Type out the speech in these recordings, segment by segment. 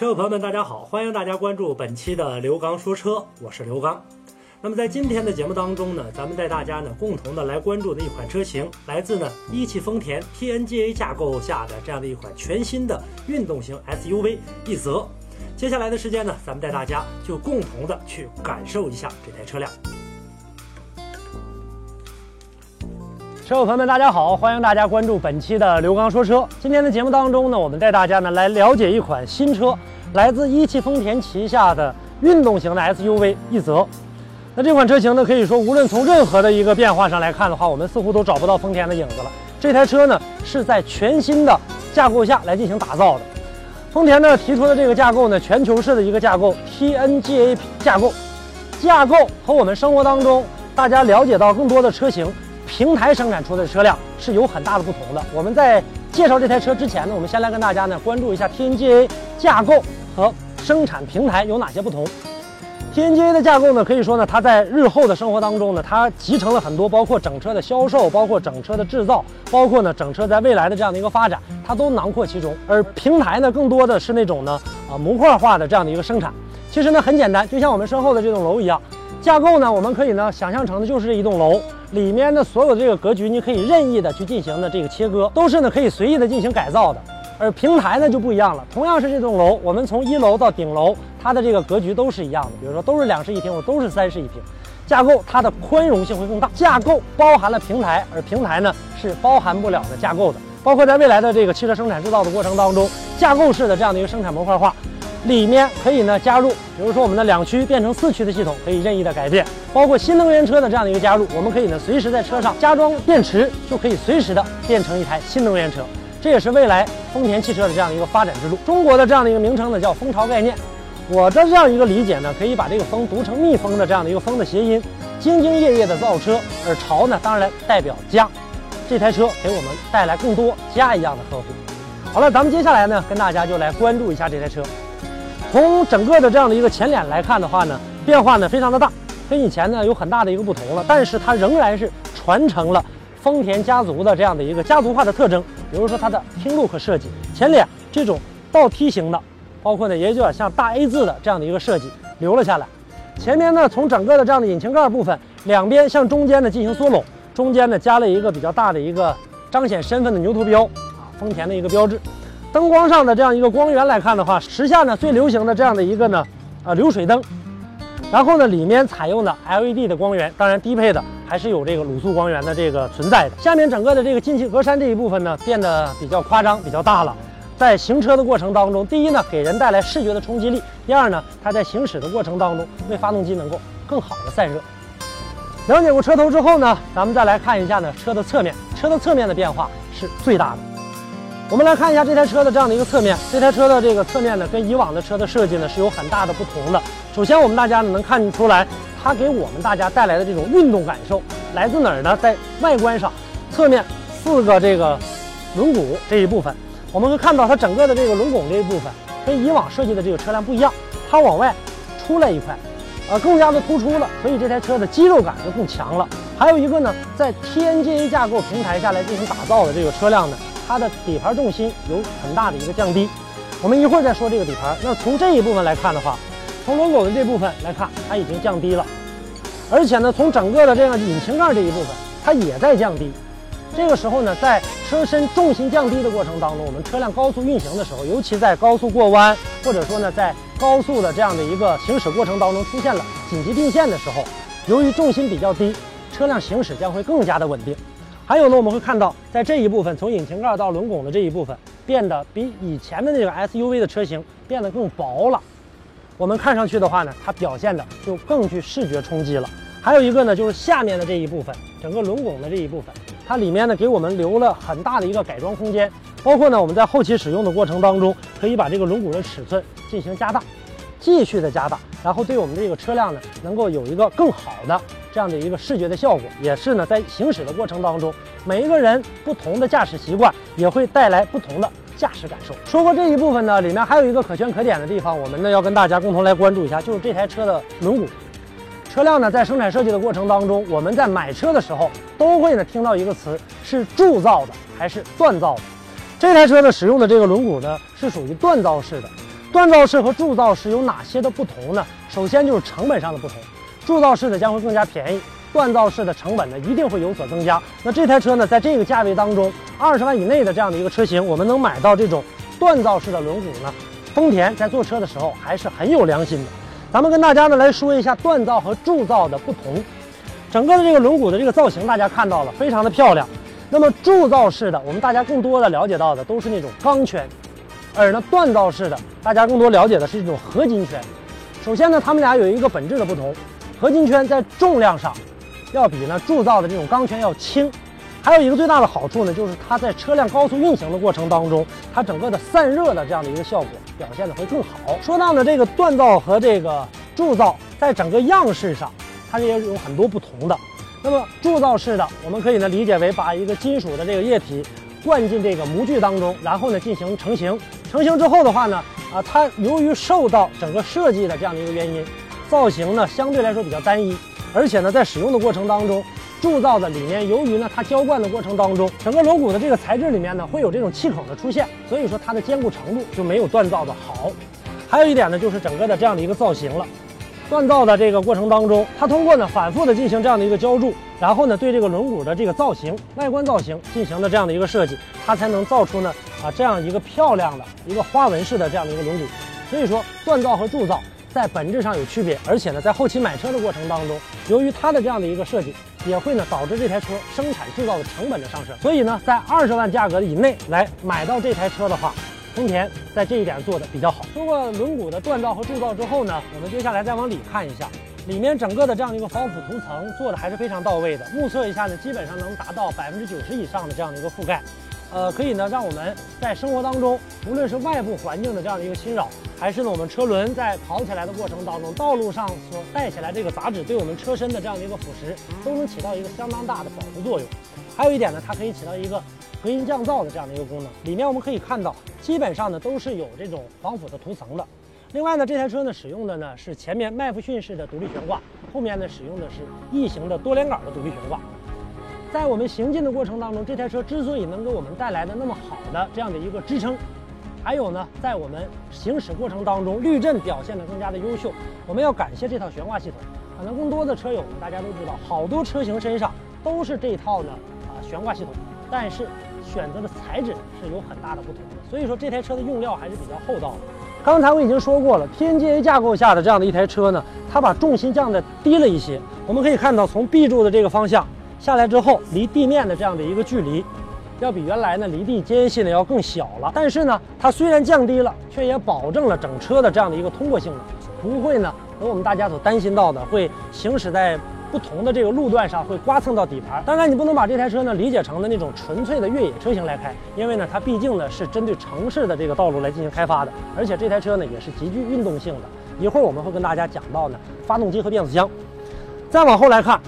车友朋友们，大家好！欢迎大家关注本期的刘刚说车，我是刘刚。那么在今天的节目当中呢，咱们带大家呢共同的来关注的一款车型，来自呢一汽丰田 TNGA 架构下的这样的一款全新的运动型 SUV 奕泽。接下来的时间呢，咱们带大家就共同的去感受一下这台车辆。车友朋友们，大家好！欢迎大家关注本期的刘刚说车。今天的节目当中呢，我们带大家呢来了解一款新车，来自一汽丰田旗下的运动型的 SUV 奕泽。那这款车型呢，可以说无论从任何的一个变化上来看的话，我们似乎都找不到丰田的影子了。这台车呢是在全新的架构下来进行打造的。丰田呢提出的这个架构呢，全球式的一个架构 TNGA 架构，架构和我们生活当中大家了解到更多的车型。平台生产出的车辆是有很大的不同的。我们在介绍这台车之前呢，我们先来跟大家呢关注一下 TNGA 架构和生产平台有哪些不同。TNGA 的架构呢，可以说呢，它在日后的生活当中呢，它集成了很多，包括整车的销售，包括整车的制造，包括呢整车在未来的这样的一个发展，它都囊括其中。而平台呢，更多的是那种呢啊模块化的这样的一个生产。其实呢很简单，就像我们身后的这栋楼一样，架构呢我们可以呢想象成的就是这一栋楼。里面的所有的这个格局，你可以任意的去进行的这个切割，都是呢可以随意的进行改造的。而平台呢就不一样了，同样是这栋楼，我们从一楼到顶楼，它的这个格局都是一样的。比如说都是两室一厅，我都是三室一厅，架构它的宽容性会更大。架构包含了平台，而平台呢是包含不了的架构的。包括在未来的这个汽车生产制造的过程当中，架构式的这样的一个生产模块化。里面可以呢加入，比如说我们的两驱变成四驱的系统，可以任意的改变，包括新能源车的这样的一个加入，我们可以呢随时在车上加装电池，就可以随时的变成一台新能源车。这也是未来丰田汽车的这样一个发展之路。中国的这样的一个名称呢叫蜂巢概念，我的这样一个理解呢，可以把这个蜂读成蜜蜂的这样的一个蜂的谐音，兢兢业业的造车，而巢呢当然代表家，这台车给我们带来更多家一样的呵护。好了，咱们接下来呢跟大家就来关注一下这台车。从整个的这样的一个前脸来看的话呢，变化呢非常的大，跟以前呢有很大的一个不同了。但是它仍然是传承了丰田家族的这样的一个家族化的特征，比如说它的 King Look 设计，前脸这种倒梯形的，包括呢也有点像大 A 字的这样的一个设计留了下来。前面呢从整个的这样的引擎盖部分，两边向中间呢进行缩拢，中间呢加了一个比较大的一个彰显身份的牛头标啊，丰田的一个标志。灯光上的这样一个光源来看的话，时下呢最流行的这样的一个呢，呃流水灯，然后呢里面采用的 LED 的光源，当然低配的还是有这个卤素光源的这个存在的。下面整个的这个进气格栅这一部分呢变得比较夸张，比较大了。在行车的过程当中，第一呢给人带来视觉的冲击力，第二呢它在行驶的过程当中为发动机能够更好的散热。了解过车头之后呢，咱们再来看一下呢车的侧面，车的侧面的变化是最大的。我们来看一下这台车的这样的一个侧面，这台车的这个侧面呢，跟以往的车的设计呢是有很大的不同的。首先，我们大家呢能看出来，它给我们大家带来的这种运动感受来自哪儿呢？在外观上，侧面四个这个轮毂这一部分，我们会看到它整个的这个轮拱这一部分跟以往设计的这个车辆不一样，它往外出来一块，呃，更加的突出了，所以这台车的肌肉感就更强了。还有一个呢，在 TNGA 架构平台下来进行打造的这个车辆呢。它的底盘重心有很大的一个降低，我们一会儿再说这个底盘。那从这一部分来看的话，从轮毂的这部分来看，它已经降低了，而且呢，从整个的这样引擎盖这一部分，它也在降低。这个时候呢，在车身重心降低的过程当中，我们车辆高速运行的时候，尤其在高速过弯，或者说呢，在高速的这样的一个行驶过程当中出现了紧急并线的时候，由于重心比较低，车辆行驶将会更加的稳定。还有呢，我们会看到，在这一部分，从引擎盖到轮拱的这一部分，变得比以前的那个 SUV 的车型变得更薄了。我们看上去的话呢，它表现的就更具视觉冲击了。还有一个呢，就是下面的这一部分，整个轮拱的这一部分，它里面呢给我们留了很大的一个改装空间，包括呢我们在后期使用的过程当中，可以把这个轮毂的尺寸进行加大，继续的加大，然后对我们这个车辆呢，能够有一个更好的。这样的一个视觉的效果，也是呢，在行驶的过程当中，每一个人不同的驾驶习惯也会带来不同的驾驶感受。说过这一部分呢，里面还有一个可圈可点的地方，我们呢要跟大家共同来关注一下，就是这台车的轮毂。车辆呢在生产设计的过程当中，我们在买车的时候都会呢听到一个词，是铸造的还是锻造的？这台车呢使用的这个轮毂呢是属于锻造式的。锻造式和铸造式有哪些的不同呢？首先就是成本上的不同，铸造式的将会更加便宜，锻造式的成本呢一定会有所增加。那这台车呢，在这个价位当中，二十万以内的这样的一个车型，我们能买到这种锻造式的轮毂呢？丰田在做车的时候还是很有良心的。咱们跟大家呢来说一下锻造和铸造的不同。整个的这个轮毂的这个造型，大家看到了，非常的漂亮。那么铸造式的，我们大家更多的了解到的都是那种钢圈，而呢锻造式的，大家更多了解的是一种合金圈。首先呢，它们俩有一个本质的不同，合金圈在重量上要比呢铸造的这种钢圈要轻。还有一个最大的好处呢，就是它在车辆高速运行的过程当中，它整个的散热的这样的一个效果表现的会更好。说到呢这个锻造和这个铸造，在整个样式上。它也有很多不同的。那么铸造式的，我们可以呢理解为把一个金属的这个液体灌进这个模具当中，然后呢进行成型。成型之后的话呢，啊，它由于受到整个设计的这样的一个原因，造型呢相对来说比较单一，而且呢在使用的过程当中，铸造的里面由于呢它浇灌的过程当中，整个轮毂的这个材质里面呢会有这种气孔的出现，所以说它的坚固程度就没有锻造的好。还有一点呢，就是整个的这样的一个造型了。锻造的这个过程当中，它通过呢反复的进行这样的一个浇铸，然后呢对这个轮毂的这个造型、外观造型进行的这样的一个设计，它才能造出呢啊这样一个漂亮的一个花纹式的这样的一个轮毂。所以说锻造和铸造在本质上有区别，而且呢在后期买车的过程当中，由于它的这样的一个设计，也会呢导致这台车生产制造的成本的上升。所以呢在二十万价格以内来买到这台车的话。丰田在这一点做的比较好。通过轮毂的锻造和铸造之后呢，我们接下来再往里看一下，里面整个的这样的一个防腐涂层做的还是非常到位的。目测一下呢，基本上能达到百分之九十以上的这样的一个覆盖，呃，可以呢让我们在生活当中，无论是外部环境的这样的一个侵扰，还是呢我们车轮在跑起来的过程当中，道路上所带起来这个杂质对我们车身的这样的一个腐蚀，都能起到一个相当大的保护作用。还有一点呢，它可以起到一个。隔音降噪的这样的一个功能，里面我们可以看到，基本上呢都是有这种防腐的涂层的。另外呢，这台车呢使用的呢是前面麦弗逊式的独立悬挂，后面呢使用的是异形的多连杆的独立悬挂。在我们行进的过程当中，这台车之所以能给我们带来的那么好的这样的一个支撑，还有呢，在我们行驶过程当中滤震表现的更加的优秀，我们要感谢这套悬挂系统。可能更多的车友们大家都知道，好多车型身上都是这套呢啊悬挂系统，但是。选择的材质是有很大的不同的，所以说这台车的用料还是比较厚道的。刚才我已经说过了，TNGA 架构下的这样的一台车呢，它把重心降的低了一些。我们可以看到，从 B 柱的这个方向下来之后，离地面的这样的一个距离，要比原来呢离地间隙呢要更小了。但是呢，它虽然降低了，却也保证了整车的这样的一个通过性能，不会呢和我们大家所担心到的会行驶在。不同的这个路段上会刮蹭到底盘，当然你不能把这台车呢理解成的那种纯粹的越野车型来开，因为呢它毕竟呢是针对城市的这个道路来进行开发的，而且这台车呢也是极具运动性的。一会儿我们会跟大家讲到呢发动机和变速箱。再往后来看。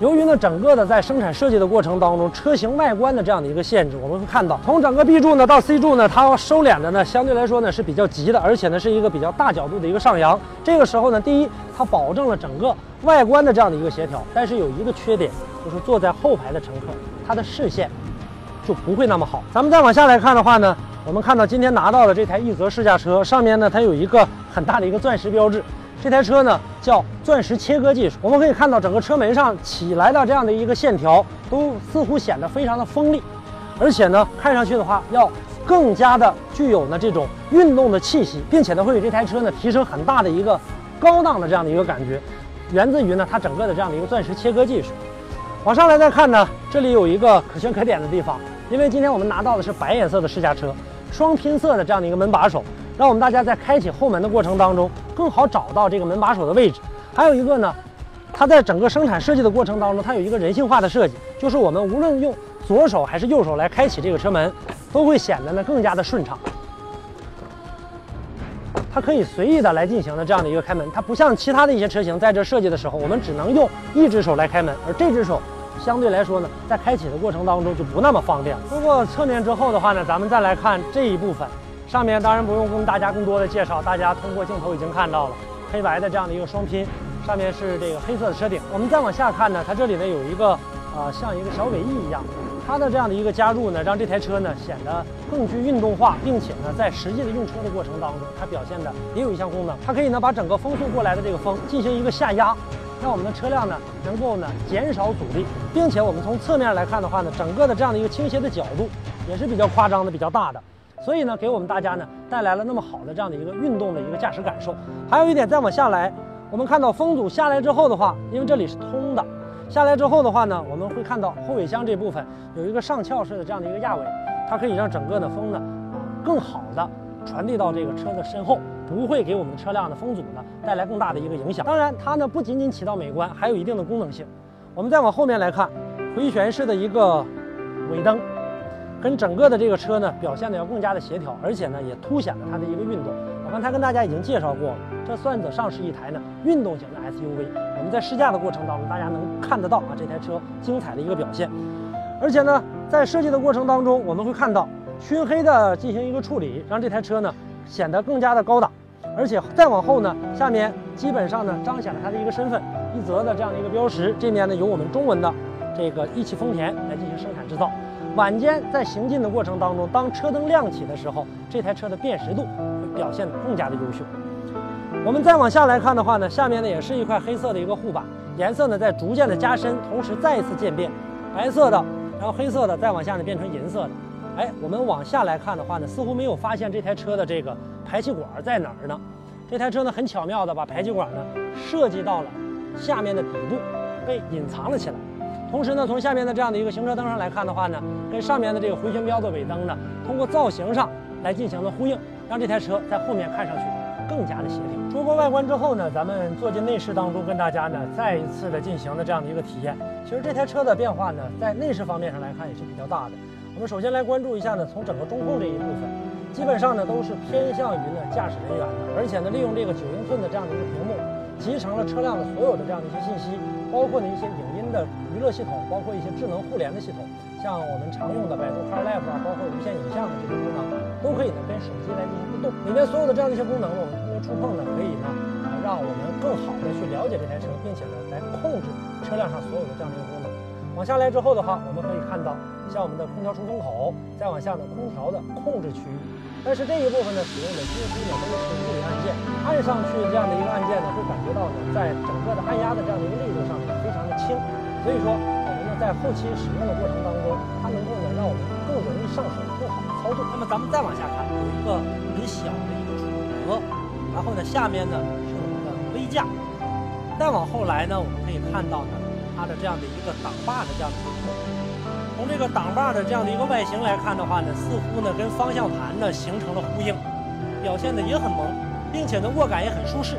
由于呢，整个的在生产设计的过程当中，车型外观的这样的一个限制，我们会看到，从整个 B 柱呢到 C 柱呢，它收敛的呢相对来说呢是比较急的，而且呢是一个比较大角度的一个上扬。这个时候呢，第一，它保证了整个外观的这样的一个协调，但是有一个缺点，就是坐在后排的乘客，他的视线就不会那么好。咱们再往下来看的话呢，我们看到今天拿到的这台奕泽试驾车上面呢，它有一个很大的一个钻石标志。这台车呢叫钻石切割技术，我们可以看到整个车门上起来的这样的一个线条，都似乎显得非常的锋利，而且呢看上去的话要更加的具有呢这种运动的气息，并且呢会给这台车呢提升很大的一个高档的这样的一个感觉，源自于呢它整个的这样的一个钻石切割技术。往上来再看呢，这里有一个可圈可点的地方，因为今天我们拿到的是白颜色的试驾车，双拼色的这样的一个门把手。让我们大家在开启后门的过程当中更好找到这个门把手的位置。还有一个呢，它在整个生产设计的过程当中，它有一个人性化的设计，就是我们无论用左手还是右手来开启这个车门，都会显得呢更加的顺畅。它可以随意的来进行的这样的一个开门，它不像其他的一些车型在这设计的时候，我们只能用一只手来开门，而这只手相对来说呢，在开启的过程当中就不那么方便。通过侧面之后的话呢，咱们再来看这一部分。上面当然不用跟大家更多的介绍，大家通过镜头已经看到了黑白的这样的一个双拼，上面是这个黑色的车顶。我们再往下看呢，它这里呢有一个呃像一个小尾翼一样，它的这样的一个加入呢，让这台车呢显得更具运动化，并且呢，在实际的用车的过程当中，它表现的也有一项功能，它可以呢把整个风速过来的这个风进行一个下压，让我们的车辆呢能够呢减少阻力，并且我们从侧面来看的话呢，整个的这样的一个倾斜的角度也是比较夸张的、比较大的。所以呢，给我们大家呢带来了那么好的这样的一个运动的一个驾驶感受。还有一点，再往下来，我们看到风阻下来之后的话，因为这里是通的，下来之后的话呢，我们会看到后尾箱这部分有一个上翘式的这样的一个压尾，它可以让整个的风呢更好的传递到这个车的身后，不会给我们车辆的风阻呢带来更大的一个影响。当然，它呢不仅仅起到美观，还有一定的功能性。我们再往后面来看，回旋式的一个尾灯。跟整个的这个车呢，表现的要更加的协调，而且呢，也凸显了它的一个运动。我刚才跟大家已经介绍过了，这算得上是一台呢运动型的 SUV。我们在试驾的过程当中，大家能看得到啊，这台车精彩的一个表现。而且呢，在设计的过程当中，我们会看到熏黑的进行一个处理，让这台车呢显得更加的高档。而且再往后呢，下面基本上呢彰显了它的一个身份，一泽的这样的一个标识，这面呢有我们中文的这个一汽丰田来进行生产制造。晚间在行进的过程当中，当车灯亮起的时候，这台车的辨识度会表现得更加的优秀。我们再往下来看的话呢，下面呢也是一块黑色的一个护板，颜色呢在逐渐的加深，同时再一次渐变，白色的，然后黑色的，再往下呢变成银色的。哎，我们往下来看的话呢，似乎没有发现这台车的这个排气管在哪儿呢？这台车呢很巧妙的把排气管呢设计到了下面的底部，被隐藏了起来。同时呢，从下面的这样的一个行车灯上来看的话呢，跟上面的这个回旋标的尾灯呢，通过造型上来进行了呼应，让这台车在后面看上去更加的协调。说过外观之后呢，咱们坐进内饰当中，跟大家呢再一次的进行了这样的一个体验。其实这台车的变化呢，在内饰方面上来看也是比较大的。我们首先来关注一下呢，从整个中控这一部分，基本上呢都是偏向于呢驾驶人员的，而且呢利用这个九英寸的这样的一个屏幕，集成了车辆的所有的这样的一些信息。包括呢一些影的娱乐系统，包括一些智能互联的系统，像我们常用的百度 CarLife 啊，包括无线影像的这些功能，都可以呢跟手机来进行互动。里面所有的这样的一些功能呢，我们通过触碰呢，可以呢啊让我们更好的去了解这台车，并且呢来控制车辆上所有的这样的一个功能。往下来之后的话，我们可以看到像我们的空调出风口，再往下呢空调的控制区域。但是这一部分呢，使用的几乎呢都是物理按键，按上去这样的一个按键呢，会感觉到呢，在整个的按压的这样的一个力度上面非常的轻，所以说我们呢在后期使用的过程当中，它能够呢让我们更容易上手，更好的操作。那么咱们再往下看，有一个很小的一个储物格，然后呢下面呢是我们的杯架，再往后来呢，我们可以看到呢它的这样的一个挡把的这样的一个。从这个挡把的这样的一个外形来看的话呢，似乎呢跟方向盘呢形成了呼应，表现的也很萌，并且呢握感也很舒适。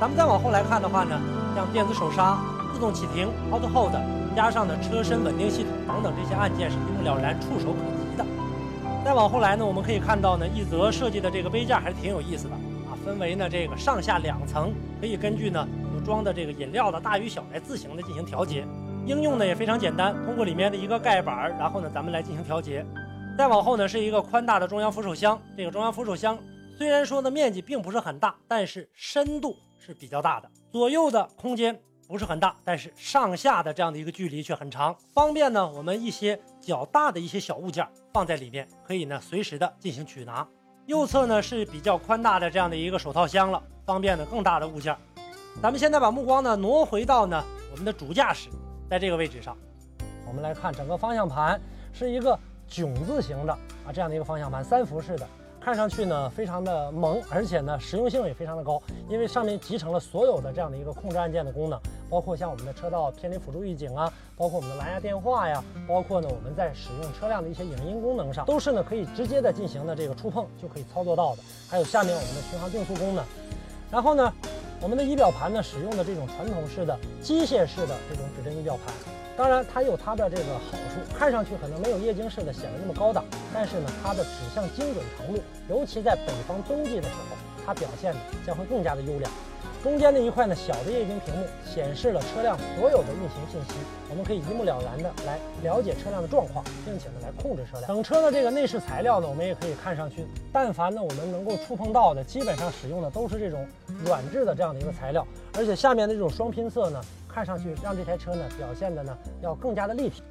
咱们再往后来看的话呢，像电子手刹、自动启停、Auto Hold，加上呢车身稳定系统等等这些按键是一目了然、触手可及的。再往后来呢，我们可以看到呢，一泽设计的这个杯架还是挺有意思的啊，分为呢这个上下两层，可以根据呢装的这个饮料的大与小来自行的进行调节。应用呢也非常简单，通过里面的一个盖板，然后呢咱们来进行调节。再往后呢是一个宽大的中央扶手箱，这个中央扶手箱虽然说呢面积并不是很大，但是深度是比较大的。左右的空间不是很大，但是上下的这样的一个距离却很长，方便呢我们一些较大的一些小物件放在里面，可以呢随时的进行取拿。右侧呢是比较宽大的这样的一个手套箱了，方便呢更大的物件。咱们现在把目光呢挪回到呢我们的主驾驶。在这个位置上，我们来看整个方向盘是一个囧字形的啊，这样的一个方向盘，三辐式的，看上去呢非常的萌，而且呢实用性也非常的高，因为上面集成了所有的这样的一个控制按键的功能，包括像我们的车道偏离辅助预警啊，包括我们的蓝牙电话呀，包括呢我们在使用车辆的一些影音功能上，都是呢可以直接的进行的这个触碰就可以操作到的。还有下面我们的巡航定速功能，然后呢。我们的仪表盘呢，使用的这种传统式的机械式的这种指针仪表盘，当然它有它的这个好处，看上去可能没有液晶式的显得那么高档，但是呢，它的指向精准程度，尤其在北方冬季的时候，它表现的将会更加的优良。中间的一块呢，小的液晶屏幕显示了车辆所有的运行信息，我们可以一目了然的来了解车辆的状况，并且呢来控制车辆。整车的这个内饰材料呢，我们也可以看上去，但凡呢我们能够触碰到的，基本上使用的都是这种软质的这样的一个材料，而且下面的这种双拼色呢，看上去让这台车呢表现的呢要更加的立体。